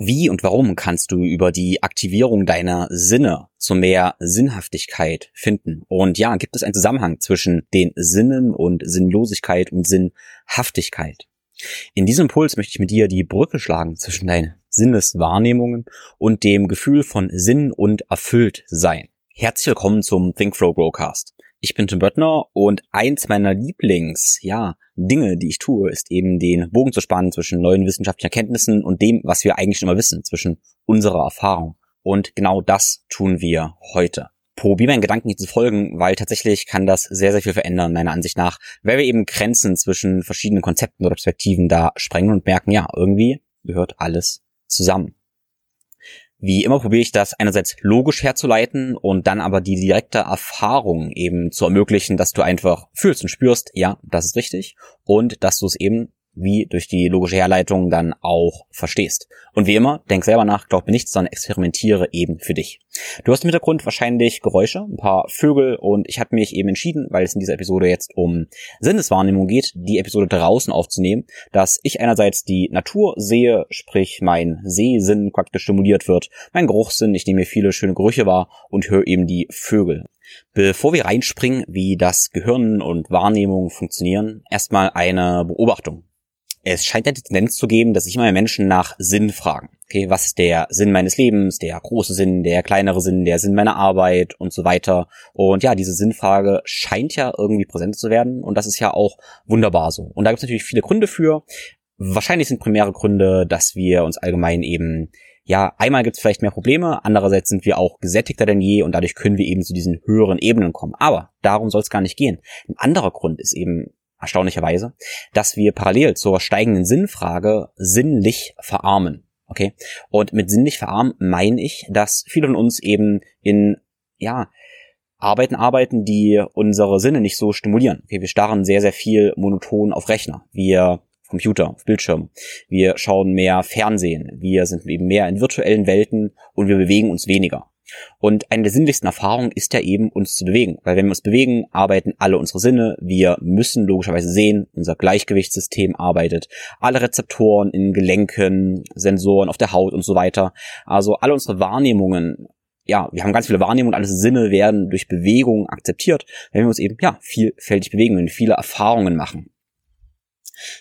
Wie und warum kannst du über die Aktivierung deiner Sinne zu mehr Sinnhaftigkeit finden? Und ja, gibt es einen Zusammenhang zwischen den Sinnen und Sinnlosigkeit und Sinnhaftigkeit? In diesem Impuls möchte ich mit dir die Brücke schlagen zwischen deinen Sinneswahrnehmungen und dem Gefühl von Sinn und erfüllt sein. Herzlich willkommen zum Think Growcast. Ich bin Tim Böttner und eins meiner Lieblings, ja, Dinge, die ich tue, ist eben den Bogen zu spannen zwischen neuen wissenschaftlichen Erkenntnissen und dem, was wir eigentlich schon immer wissen, zwischen unserer Erfahrung. Und genau das tun wir heute. Probier meinen Gedanken hier zu folgen, weil tatsächlich kann das sehr, sehr viel verändern, meiner Ansicht nach, weil wir eben Grenzen zwischen verschiedenen Konzepten oder Perspektiven da sprengen und merken, ja, irgendwie gehört alles zusammen. Wie immer probiere ich das einerseits logisch herzuleiten und dann aber die direkte Erfahrung eben zu ermöglichen, dass du einfach fühlst und spürst, ja, das ist richtig und dass du es eben wie durch die logische Herleitung dann auch verstehst. Und wie immer, denk selber nach, glaub mir nichts, sondern experimentiere eben für dich. Du hast im Hintergrund wahrscheinlich Geräusche, ein paar Vögel und ich habe mich eben entschieden, weil es in dieser Episode jetzt um Sinneswahrnehmung geht, die Episode draußen aufzunehmen, dass ich einerseits die Natur sehe, sprich mein Sehsinn praktisch stimuliert wird, mein Geruchssinn, ich nehme mir viele schöne Gerüche wahr und höre eben die Vögel. Bevor wir reinspringen, wie das Gehirn und Wahrnehmung funktionieren, erstmal eine Beobachtung. Es scheint die Tendenz zu geben, dass sich immer mehr Menschen nach Sinn fragen. Okay, was ist der Sinn meines Lebens, der große Sinn, der kleinere Sinn, der Sinn meiner Arbeit und so weiter. Und ja, diese Sinnfrage scheint ja irgendwie präsent zu werden und das ist ja auch wunderbar so. Und da gibt es natürlich viele Gründe für. Wahrscheinlich sind primäre Gründe, dass wir uns allgemein eben ja, einmal gibt es vielleicht mehr Probleme, andererseits sind wir auch gesättigter denn je und dadurch können wir eben zu diesen höheren Ebenen kommen. Aber darum soll es gar nicht gehen. Ein anderer Grund ist eben erstaunlicherweise, dass wir parallel zur steigenden Sinnfrage sinnlich verarmen. Okay? Und mit sinnlich verarmen meine ich, dass viele von uns eben in, ja, Arbeiten arbeiten, die unsere Sinne nicht so stimulieren. Okay, wir starren sehr, sehr viel monoton auf Rechner. Wir Computer, auf Bildschirm. Wir schauen mehr Fernsehen. Wir sind eben mehr in virtuellen Welten und wir bewegen uns weniger. Und eine der sinnlichsten Erfahrungen ist ja eben, uns zu bewegen. Weil wenn wir uns bewegen, arbeiten alle unsere Sinne. Wir müssen logischerweise sehen, unser Gleichgewichtssystem arbeitet. Alle Rezeptoren in Gelenken, Sensoren auf der Haut und so weiter. Also alle unsere Wahrnehmungen ja, wir haben ganz viele Wahrnehmungen, alle Sinne werden durch Bewegung akzeptiert, wenn wir uns eben, ja, vielfältig bewegen, wir viele Erfahrungen machen.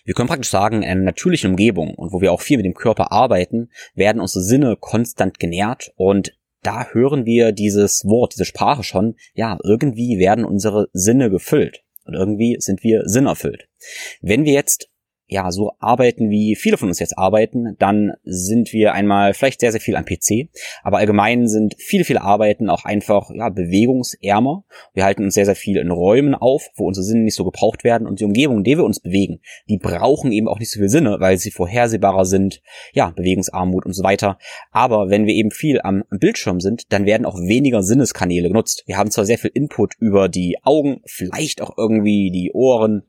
Wir können praktisch sagen, in einer natürlichen Umgebung und wo wir auch viel mit dem Körper arbeiten, werden unsere Sinne konstant genährt und da hören wir dieses Wort, diese Sprache schon, ja, irgendwie werden unsere Sinne gefüllt und irgendwie sind wir sinnerfüllt. Wenn wir jetzt ja, so arbeiten, wie viele von uns jetzt arbeiten, dann sind wir einmal vielleicht sehr, sehr viel am PC, aber allgemein sind viele, viele Arbeiten auch einfach, ja, bewegungsärmer. Wir halten uns sehr, sehr viel in Räumen auf, wo unsere Sinne nicht so gebraucht werden und die Umgebung, in der wir uns bewegen, die brauchen eben auch nicht so viel Sinne, weil sie vorhersehbarer sind, ja, Bewegungsarmut und so weiter. Aber wenn wir eben viel am Bildschirm sind, dann werden auch weniger Sinneskanäle genutzt. Wir haben zwar sehr viel Input über die Augen, vielleicht auch irgendwie die Ohren,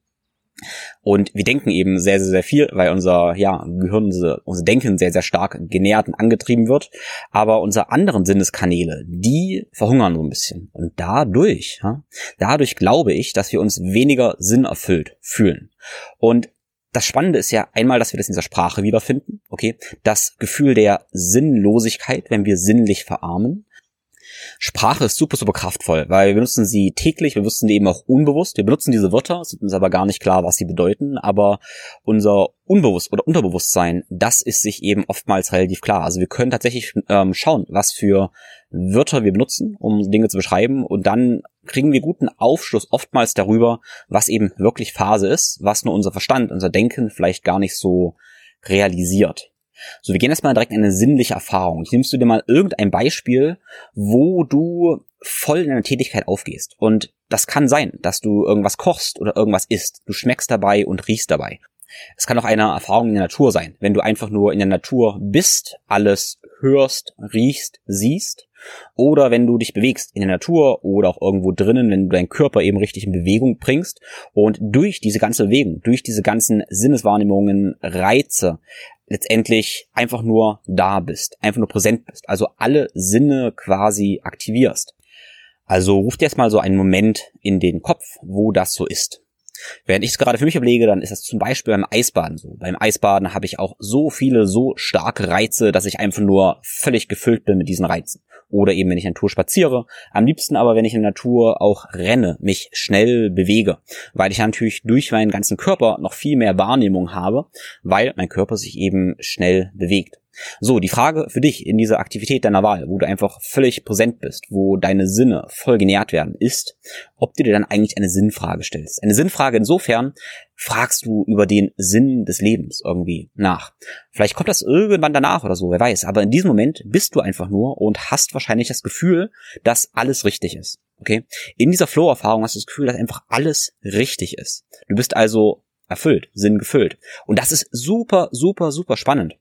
und wir denken eben sehr, sehr, sehr viel, weil unser ja, Gehirn, unser, Denken sehr, sehr stark genährt und angetrieben wird. Aber unsere anderen Sinneskanäle, die verhungern so ein bisschen. Und dadurch, ja, dadurch glaube ich, dass wir uns weniger sinnerfüllt fühlen. Und das Spannende ist ja einmal, dass wir das in dieser Sprache wiederfinden, okay? Das Gefühl der Sinnlosigkeit, wenn wir sinnlich verarmen. Sprache ist super, super kraftvoll, weil wir benutzen sie täglich, wir benutzen die eben auch unbewusst. Wir benutzen diese Wörter, sind uns aber gar nicht klar, was sie bedeuten, aber unser Unbewusst oder Unterbewusstsein, das ist sich eben oftmals relativ klar. Also wir können tatsächlich ähm, schauen, was für Wörter wir benutzen, um Dinge zu beschreiben und dann kriegen wir guten Aufschluss oftmals darüber, was eben wirklich Phase ist, was nur unser Verstand, unser Denken vielleicht gar nicht so realisiert. So, wir gehen erstmal direkt in eine sinnliche Erfahrung. Nimmst du dir mal irgendein Beispiel, wo du voll in deiner Tätigkeit aufgehst. Und das kann sein, dass du irgendwas kochst oder irgendwas isst. Du schmeckst dabei und riechst dabei. Es kann auch eine Erfahrung in der Natur sein. Wenn du einfach nur in der Natur bist, alles hörst, riechst, siehst. Oder wenn du dich bewegst in der Natur oder auch irgendwo drinnen, wenn du deinen Körper eben richtig in Bewegung bringst und durch diese ganze Bewegung, durch diese ganzen Sinneswahrnehmungen, Reize, letztendlich einfach nur da bist, einfach nur präsent bist, also alle Sinne quasi aktivierst. Also ruf dir erstmal so einen Moment in den Kopf, wo das so ist. Während ich es gerade für mich überlege, dann ist das zum Beispiel beim Eisbaden so. Beim Eisbaden habe ich auch so viele, so starke Reize, dass ich einfach nur völlig gefüllt bin mit diesen Reizen. Oder eben, wenn ich in der Natur spaziere. Am liebsten aber, wenn ich in der Natur auch renne, mich schnell bewege. Weil ich natürlich durch meinen ganzen Körper noch viel mehr Wahrnehmung habe, weil mein Körper sich eben schnell bewegt. So, die Frage für dich in dieser Aktivität deiner Wahl, wo du einfach völlig präsent bist, wo deine Sinne voll genährt werden, ist, ob du dir dann eigentlich eine Sinnfrage stellst. Eine Sinnfrage insofern, fragst du über den Sinn des Lebens irgendwie nach. Vielleicht kommt das irgendwann danach oder so, wer weiß. Aber in diesem Moment bist du einfach nur und hast wahrscheinlich das Gefühl, dass alles richtig ist. Okay? In dieser Flow-Erfahrung hast du das Gefühl, dass einfach alles richtig ist. Du bist also erfüllt, Sinn gefüllt. Und das ist super, super, super spannend.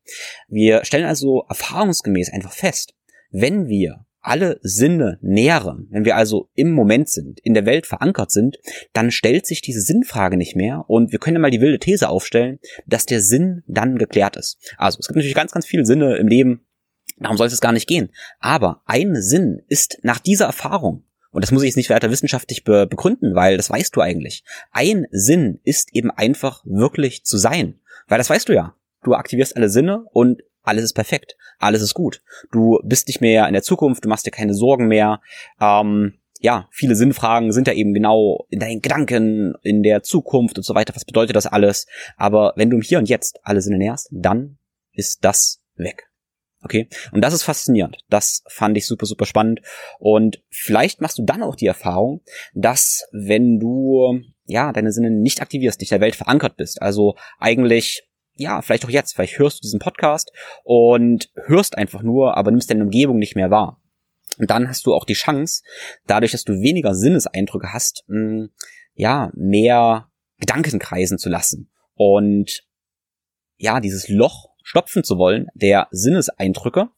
Wir stellen also erfahrungsgemäß einfach fest, wenn wir alle Sinne nähren, wenn wir also im Moment sind, in der Welt verankert sind, dann stellt sich diese Sinnfrage nicht mehr und wir können mal die wilde These aufstellen, dass der Sinn dann geklärt ist. Also es gibt natürlich ganz, ganz viele Sinne im Leben, darum soll es gar nicht gehen. Aber ein Sinn ist nach dieser Erfahrung und das muss ich jetzt nicht weiter wissenschaftlich be begründen, weil das weißt du eigentlich. Ein Sinn ist eben einfach wirklich zu sein. Weil das weißt du ja. Du aktivierst alle Sinne und alles ist perfekt. Alles ist gut. Du bist nicht mehr in der Zukunft, du machst dir keine Sorgen mehr. Ähm, ja, viele Sinnfragen sind ja eben genau in deinen Gedanken, in der Zukunft und so weiter. Was bedeutet das alles? Aber wenn du im Hier und Jetzt alle Sinne nährst, dann ist das weg. Okay. Und das ist faszinierend. Das fand ich super, super spannend. Und vielleicht machst du dann auch die Erfahrung, dass wenn du, ja, deine Sinne nicht aktivierst, nicht der Welt verankert bist, also eigentlich ja, vielleicht auch jetzt, vielleicht hörst du diesen Podcast und hörst einfach nur, aber nimmst deine Umgebung nicht mehr wahr. Und dann hast du auch die Chance, dadurch, dass du weniger Sinneseindrücke hast, mh, hm, ja, mehr Gedanken kreisen zu lassen. Und ja, dieses Loch stopfen zu wollen, der Sinneseindrücke.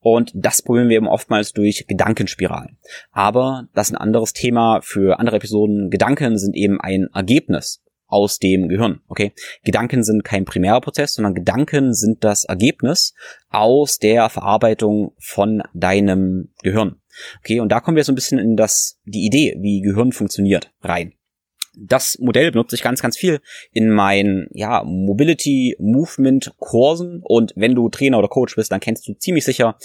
Und das probieren wir eben oftmals durch Gedankenspiralen. Aber das ist ein anderes Thema für andere Episoden. Gedanken sind eben ein Ergebnis aus dem Gehirn. Okay, Gedanken sind kein primärer Prozess, sondern Gedanken sind das Ergebnis aus der Verarbeitung von deinem Gehirn. Okay, und da kommen wir so ein bisschen in das die Idee, wie Gehirn funktioniert, rein das Modell benutze ich ganz, ganz viel in meinen ja, Mobility Movement Kursen und wenn du Trainer oder Coach bist, dann kennst du ziemlich sicher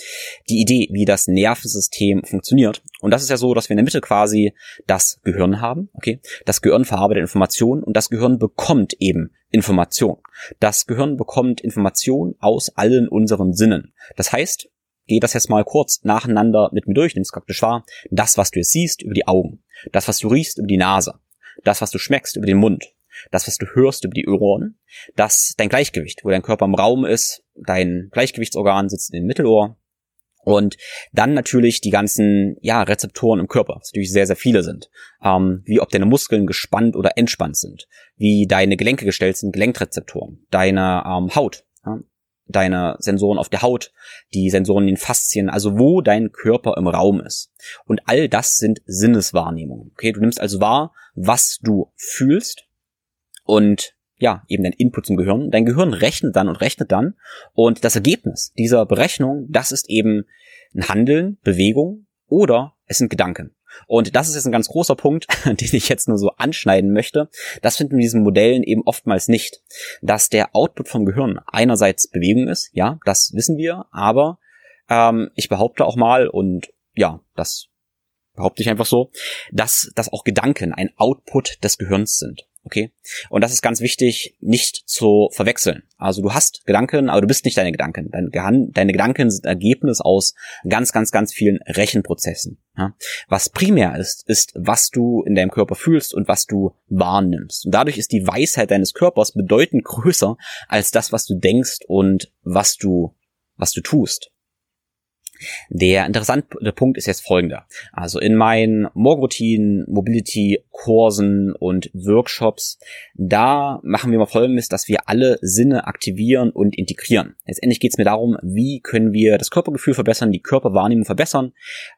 die Idee, wie das Nervensystem funktioniert. Und das ist ja so, dass wir in der Mitte quasi das Gehirn haben, okay? Das Gehirn verarbeitet Informationen und das Gehirn bekommt eben Information. Das Gehirn bekommt Information aus allen unseren Sinnen. Das heißt, geh das jetzt mal kurz nacheinander mit mir durch, nimm es praktisch wahr. Das, was du jetzt siehst, über die Augen. Das, was du riechst, über die Nase das, was du schmeckst, über den Mund, das, was du hörst über die Ohren, das dein Gleichgewicht, wo dein Körper im Raum ist, dein Gleichgewichtsorgan sitzt im Mittelohr und dann natürlich die ganzen ja Rezeptoren im Körper, was natürlich sehr sehr viele sind, ähm, wie ob deine Muskeln gespannt oder entspannt sind, wie deine Gelenke gestellt sind, Gelenkrezeptoren, deine ähm, Haut? Deine Sensoren auf der Haut, die Sensoren in den Faszien, also wo dein Körper im Raum ist. Und all das sind Sinneswahrnehmungen. Okay, du nimmst also wahr, was du fühlst und ja, eben dein Input zum Gehirn. Dein Gehirn rechnet dann und rechnet dann und das Ergebnis dieser Berechnung, das ist eben ein Handeln, Bewegung oder es sind Gedanken. Und das ist jetzt ein ganz großer Punkt, den ich jetzt nur so anschneiden möchte. Das finden wir in diesen Modellen eben oftmals nicht. Dass der Output vom Gehirn einerseits Bewegung ist, ja, das wissen wir, aber ähm, ich behaupte auch mal, und ja, das behaupte ich einfach so, dass, dass auch Gedanken ein Output des Gehirns sind. Okay? Und das ist ganz wichtig, nicht zu verwechseln. Also du hast Gedanken, aber du bist nicht deine Gedanken. Deine, Gedanken sind Ergebnis aus ganz, ganz, ganz vielen Rechenprozessen. Was primär ist, ist, was du in deinem Körper fühlst und was du wahrnimmst. Und dadurch ist die Weisheit deines Körpers bedeutend größer als das, was du denkst und was du, was du tust. Der interessante Punkt ist jetzt folgender. Also in meinen Morgenroutinen, Mobility-Kursen und Workshops, da machen wir mal folgendes, dass wir alle Sinne aktivieren und integrieren. Letztendlich geht es mir darum, wie können wir das Körpergefühl verbessern, die Körperwahrnehmung verbessern,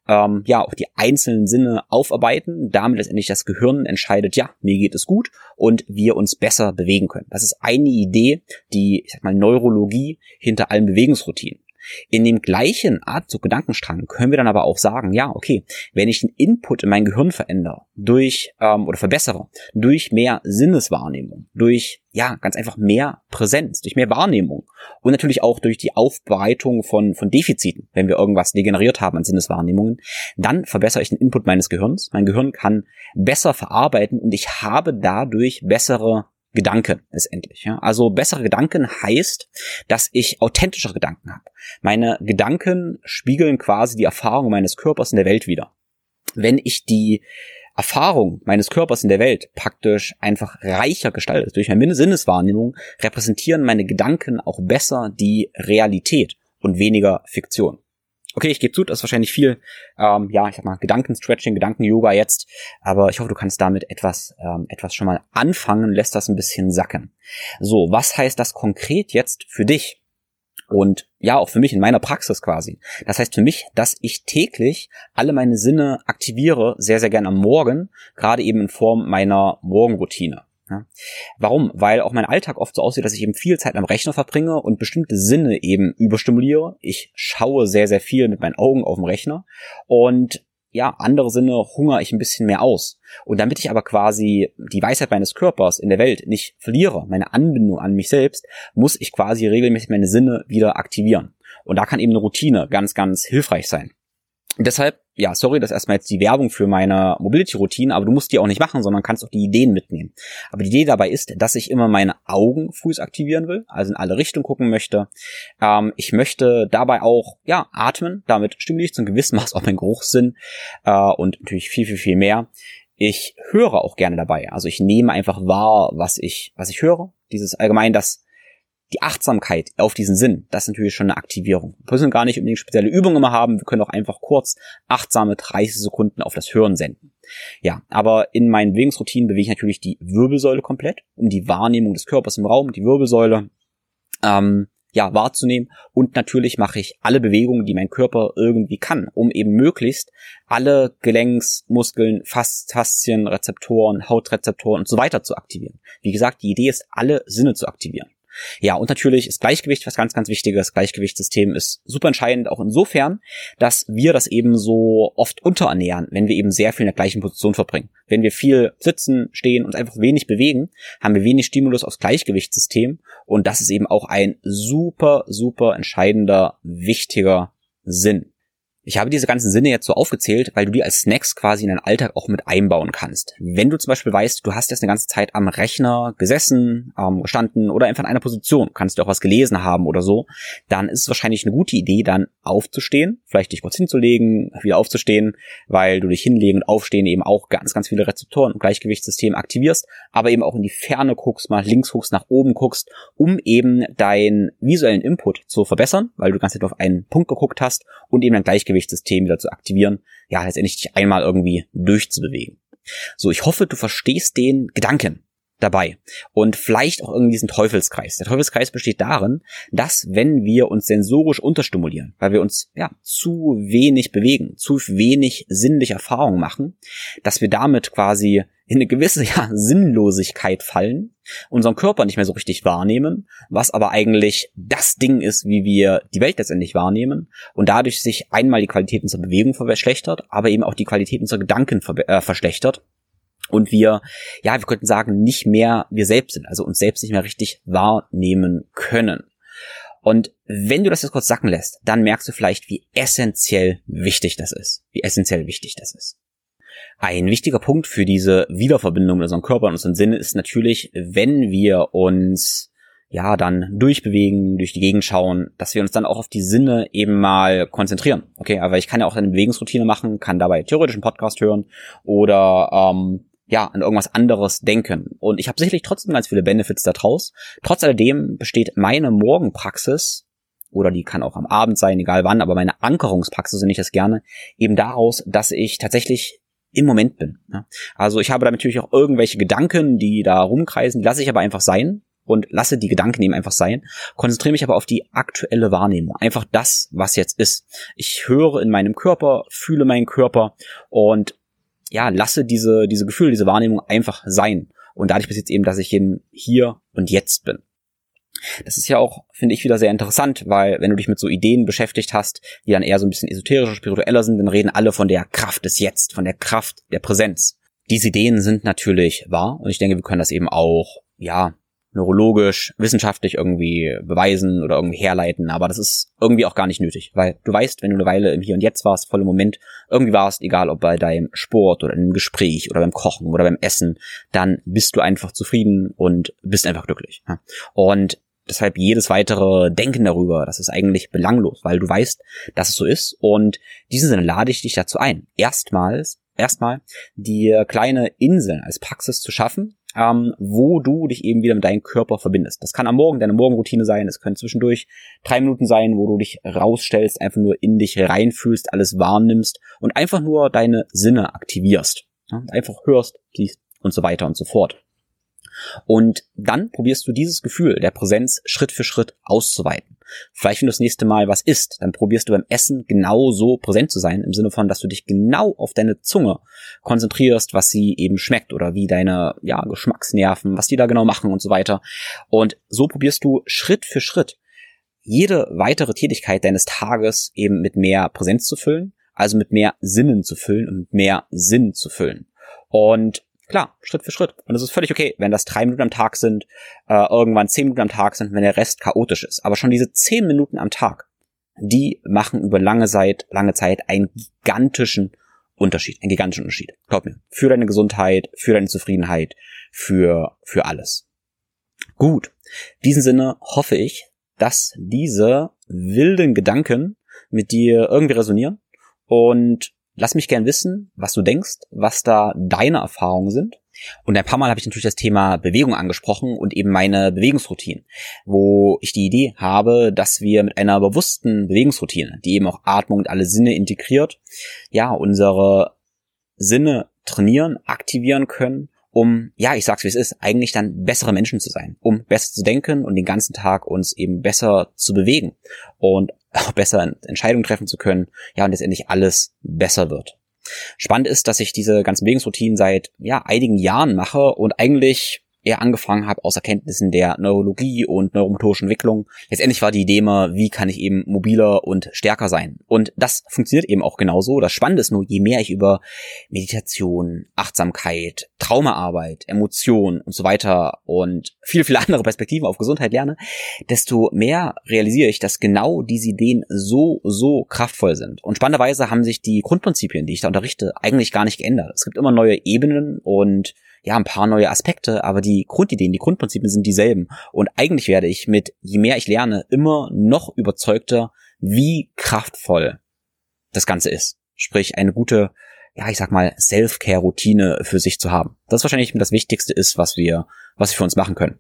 ähm, ja, auch die einzelnen Sinne aufarbeiten, damit letztendlich das Gehirn entscheidet, ja, mir geht es gut und wir uns besser bewegen können. Das ist eine Idee, die, ich sag mal, Neurologie hinter allen Bewegungsroutinen. In dem gleichen Art zu Gedankenstrang können wir dann aber auch sagen, ja, okay, wenn ich den Input in mein Gehirn verändere, durch ähm, oder verbessere, durch mehr Sinneswahrnehmung, durch ja, ganz einfach mehr Präsenz, durch mehr Wahrnehmung und natürlich auch durch die Aufbereitung von, von Defiziten, wenn wir irgendwas degeneriert haben an Sinneswahrnehmungen, dann verbessere ich den Input meines Gehirns. Mein Gehirn kann besser verarbeiten und ich habe dadurch bessere Gedanken letztendlich. Ja? Also bessere Gedanken heißt, dass ich authentischere Gedanken habe. Meine Gedanken spiegeln quasi die Erfahrung meines Körpers in der Welt wieder. Wenn ich die Erfahrung meines Körpers in der Welt praktisch einfach reicher gestaltet. Durch meine Sinneswahrnehmung repräsentieren meine Gedanken auch besser die Realität und weniger Fiktion. Okay, ich gebe zu, das ist wahrscheinlich viel, ähm, ja, ich sag mal, Gedankenstretching, Gedanken-Yoga jetzt, aber ich hoffe, du kannst damit etwas, ähm, etwas schon mal anfangen, lässt das ein bisschen sacken. So, was heißt das konkret jetzt für dich? Und ja, auch für mich in meiner Praxis quasi. Das heißt für mich, dass ich täglich alle meine Sinne aktiviere, sehr, sehr gern am Morgen, gerade eben in Form meiner Morgenroutine. Ja. Warum? Weil auch mein Alltag oft so aussieht, dass ich eben viel Zeit am Rechner verbringe und bestimmte Sinne eben überstimuliere. Ich schaue sehr, sehr viel mit meinen Augen auf dem Rechner und ja, andere Sinne hungere ich ein bisschen mehr aus. Und damit ich aber quasi die Weisheit meines Körpers in der Welt nicht verliere, meine Anbindung an mich selbst, muss ich quasi regelmäßig meine Sinne wieder aktivieren. Und da kann eben eine Routine ganz, ganz hilfreich sein. Deshalb, ja, sorry, das ist erstmal jetzt die Werbung für meine Mobility-Routine, aber du musst die auch nicht machen, sondern kannst auch die Ideen mitnehmen. Aber die Idee dabei ist, dass ich immer meine Augen früh aktivieren will, also in alle Richtungen gucken möchte. Ähm, ich möchte dabei auch, ja, atmen, damit stimuliere ich zum gewissen Maß auch meinen Geruchssinn äh, und natürlich viel, viel, viel mehr. Ich höre auch gerne dabei. Also ich nehme einfach wahr, was ich, was ich höre. Dieses allgemein das die Achtsamkeit auf diesen Sinn, das ist natürlich schon eine Aktivierung. Wir müssen gar nicht unbedingt spezielle Übungen immer haben, wir können auch einfach kurz achtsame 30 Sekunden auf das Hören senden. Ja, aber in meinen Bewegungsroutinen bewege ich natürlich die Wirbelsäule komplett, um die Wahrnehmung des Körpers im Raum, die Wirbelsäule, ähm, ja, wahrzunehmen. Und natürlich mache ich alle Bewegungen, die mein Körper irgendwie kann, um eben möglichst alle Gelenks, Muskeln, Faszien, Rezeptoren, Hautrezeptoren und so weiter zu aktivieren. Wie gesagt, die Idee ist, alle Sinne zu aktivieren. Ja, und natürlich ist Gleichgewicht was ganz, ganz wichtiges. Gleichgewichtssystem ist super entscheidend, auch insofern, dass wir das eben so oft unterernähren, wenn wir eben sehr viel in der gleichen Position verbringen. Wenn wir viel sitzen, stehen und einfach wenig bewegen, haben wir wenig Stimulus aufs Gleichgewichtssystem und das ist eben auch ein super, super entscheidender, wichtiger Sinn. Ich habe diese ganzen Sinne jetzt so aufgezählt, weil du die als Snacks quasi in deinen Alltag auch mit einbauen kannst. Wenn du zum Beispiel weißt, du hast jetzt eine ganze Zeit am Rechner gesessen, ähm, gestanden oder einfach in einer Position, kannst du auch was gelesen haben oder so, dann ist es wahrscheinlich eine gute Idee, dann aufzustehen, vielleicht dich kurz hinzulegen, wieder aufzustehen, weil du dich hinlegen und aufstehen eben auch ganz, ganz viele Rezeptoren und Gleichgewichtssystem aktivierst, aber eben auch in die Ferne guckst, mal links guckst, nach oben guckst, um eben deinen visuellen Input zu verbessern, weil du Zeit auf einen Punkt geguckt hast und eben dein Gleichgewicht Gleichgewichtssystem wieder zu aktivieren, ja, letztendlich dich einmal irgendwie durchzubewegen. So, ich hoffe, du verstehst den Gedanken dabei und vielleicht auch irgendwie diesen Teufelskreis. Der Teufelskreis besteht darin, dass wenn wir uns sensorisch unterstimulieren, weil wir uns ja zu wenig bewegen, zu wenig sinnliche Erfahrungen machen, dass wir damit quasi in eine gewisse ja, Sinnlosigkeit fallen, unseren Körper nicht mehr so richtig wahrnehmen, was aber eigentlich das Ding ist, wie wir die Welt letztendlich wahrnehmen und dadurch sich einmal die Qualität unserer Bewegung verschlechtert, aber eben auch die Qualität unserer Gedanken äh, verschlechtert und wir, ja, wir könnten sagen, nicht mehr wir selbst sind, also uns selbst nicht mehr richtig wahrnehmen können. Und wenn du das jetzt kurz sacken lässt, dann merkst du vielleicht, wie essentiell wichtig das ist. Wie essentiell wichtig das ist. Ein wichtiger Punkt für diese Wiederverbindung mit unserem Körper und unseren Sinnen ist natürlich, wenn wir uns ja dann durchbewegen, durch die Gegend schauen, dass wir uns dann auch auf die Sinne eben mal konzentrieren. Okay, aber ich kann ja auch eine Bewegungsroutine machen, kann dabei theoretisch einen Podcast hören oder ähm, ja, an irgendwas anderes denken. Und ich habe sicherlich trotzdem ganz viele Benefits da draus. Trotz alledem besteht meine Morgenpraxis, oder die kann auch am Abend sein, egal wann, aber meine Ankerungspraxis, so nenne ich das gerne, eben daraus, dass ich tatsächlich im Moment bin. Also ich habe da natürlich auch irgendwelche Gedanken, die da rumkreisen, die lasse ich aber einfach sein und lasse die Gedanken eben einfach sein, konzentriere mich aber auf die aktuelle Wahrnehmung, einfach das, was jetzt ist. Ich höre in meinem Körper, fühle meinen Körper und ja, lasse diese, diese Gefühle, diese Wahrnehmung einfach sein. Und dadurch passiert eben, dass ich eben hier und jetzt bin. Das ist ja auch, finde ich, wieder sehr interessant, weil wenn du dich mit so Ideen beschäftigt hast, die dann eher so ein bisschen esoterischer, spiritueller sind, dann reden alle von der Kraft des Jetzt, von der Kraft der Präsenz. Diese Ideen sind natürlich wahr und ich denke, wir können das eben auch, ja, neurologisch, wissenschaftlich irgendwie beweisen oder irgendwie herleiten, aber das ist irgendwie auch gar nicht nötig, weil du weißt, wenn du eine Weile im Hier und Jetzt warst, voll im Moment, irgendwie warst, egal ob bei deinem Sport oder einem Gespräch oder beim Kochen oder beim Essen, dann bist du einfach zufrieden und bist einfach glücklich. Und deshalb jedes weitere Denken darüber, das ist eigentlich belanglos, weil du weißt, dass es so ist und in diesem Sinne lade ich dich dazu ein, erstmals erstmal die kleine Insel als Praxis zu schaffen, ähm, wo du dich eben wieder mit deinem Körper verbindest. Das kann am Morgen deine Morgenroutine sein, es können zwischendurch drei Minuten sein, wo du dich rausstellst, einfach nur in dich reinfühlst, alles wahrnimmst und einfach nur deine Sinne aktivierst. Ja, einfach hörst, siehst und so weiter und so fort. Und dann probierst du dieses Gefühl der Präsenz Schritt für Schritt auszuweiten. Vielleicht, wenn du das nächste Mal was isst, dann probierst du beim Essen genauso präsent zu sein, im Sinne von, dass du dich genau auf deine Zunge konzentrierst, was sie eben schmeckt oder wie deine ja, Geschmacksnerven, was die da genau machen und so weiter. Und so probierst du Schritt für Schritt jede weitere Tätigkeit deines Tages eben mit mehr Präsenz zu füllen, also mit mehr Sinnen zu füllen und mit mehr Sinn zu füllen. Und Klar, Schritt für Schritt. Und es ist völlig okay, wenn das drei Minuten am Tag sind, äh, irgendwann zehn Minuten am Tag sind, wenn der Rest chaotisch ist. Aber schon diese zehn Minuten am Tag, die machen über lange Zeit, lange Zeit einen gigantischen Unterschied, einen gigantischen Unterschied. Glaub mir. Für deine Gesundheit, für deine Zufriedenheit, für, für alles. Gut. In diesem Sinne hoffe ich, dass diese wilden Gedanken mit dir irgendwie resonieren und Lass mich gern wissen, was du denkst, was da deine Erfahrungen sind. Und ein paar Mal habe ich natürlich das Thema Bewegung angesprochen und eben meine Bewegungsroutine, wo ich die Idee habe, dass wir mit einer bewussten Bewegungsroutine, die eben auch Atmung und alle Sinne integriert, ja, unsere Sinne trainieren, aktivieren können, um, ja, ich sag's wie es ist, eigentlich dann bessere Menschen zu sein, um besser zu denken und den ganzen Tag uns eben besser zu bewegen und auch besser Entscheidungen treffen zu können, ja, und letztendlich alles besser wird. Spannend ist, dass ich diese ganzen Bewegungsroutinen seit ja einigen Jahren mache und eigentlich eher angefangen habe aus Erkenntnissen der Neurologie und neuromotorischen Entwicklung. Letztendlich war die Idee immer, wie kann ich eben mobiler und stärker sein. Und das funktioniert eben auch genauso. Das Spannende ist nur, je mehr ich über Meditation, Achtsamkeit, Traumaarbeit, Emotionen und so weiter und viele, viele andere Perspektiven auf Gesundheit lerne, desto mehr realisiere ich, dass genau diese Ideen so, so kraftvoll sind. Und spannenderweise haben sich die Grundprinzipien, die ich da unterrichte, eigentlich gar nicht geändert. Es gibt immer neue Ebenen und ja, ein paar neue Aspekte, aber die Grundideen, die Grundprinzipien sind dieselben. Und eigentlich werde ich mit, je mehr ich lerne, immer noch überzeugter, wie kraftvoll das Ganze ist. Sprich, eine gute, ja, ich sag mal, Self-Care-Routine für sich zu haben. Das wahrscheinlich das Wichtigste ist, was wir, was wir für uns machen können.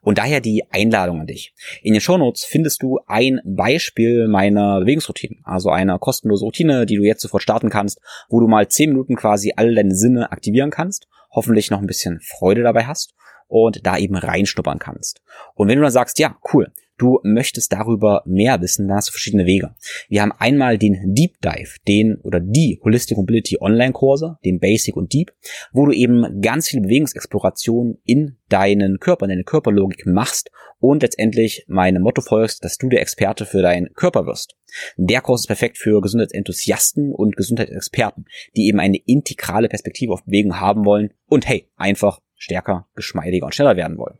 Und daher die Einladung an dich. In den Shownotes findest du ein Beispiel meiner Bewegungsroutine, also eine kostenlose Routine, die du jetzt sofort starten kannst, wo du mal zehn Minuten quasi alle deine Sinne aktivieren kannst, hoffentlich noch ein bisschen Freude dabei hast und da eben reinschnuppern kannst. Und wenn du dann sagst, ja, cool, du möchtest darüber mehr wissen, dann hast du verschiedene Wege. Wir haben einmal den Deep Dive, den oder die Holistic Mobility Online Kurse, den Basic und Deep, wo du eben ganz viel Bewegungsexploration in deinen Körper, in deine Körperlogik machst und letztendlich meinem Motto folgst, dass du der Experte für deinen Körper wirst. Der Kurs ist perfekt für Gesundheitsenthusiasten und Gesundheitsexperten, die eben eine integrale Perspektive auf Bewegung haben wollen und hey, einfach stärker, geschmeidiger und schneller werden wollen.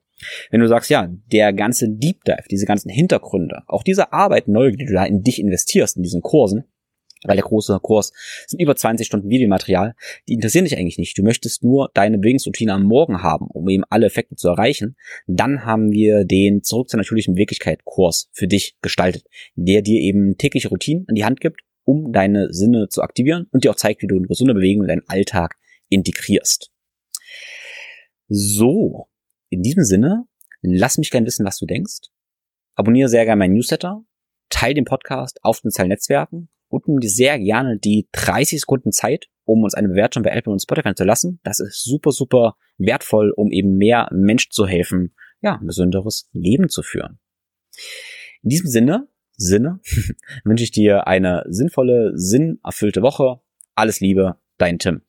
Wenn du sagst, ja, der ganze Deep Dive, diese ganzen Hintergründe, auch diese Arbeit neu, die du da in dich investierst, in diesen Kursen, weil der große Kurs sind über 20 Stunden Videomaterial, die interessieren dich eigentlich nicht. Du möchtest nur deine Bewegungsroutine am Morgen haben, um eben alle Effekte zu erreichen. Dann haben wir den Zurück zur natürlichen Wirklichkeit Kurs für dich gestaltet, der dir eben tägliche Routinen an die Hand gibt, um deine Sinne zu aktivieren und dir auch zeigt, wie du eine gesunde Bewegung in deinen Alltag integrierst. So, in diesem Sinne, lass mich gerne wissen, was du denkst. Abonniere sehr gerne meinen Newsletter, teile den Podcast auf den sozialen Netzwerken und nimm dir sehr gerne die 30 Sekunden Zeit, um uns eine Bewertung bei Apple und Spotify zu lassen. Das ist super, super wertvoll, um eben mehr Menschen zu helfen, ja, ein besonderes Leben zu führen. In diesem Sinne, Sinne, wünsche ich dir eine sinnvolle, sinnerfüllte Woche. Alles Liebe, dein Tim.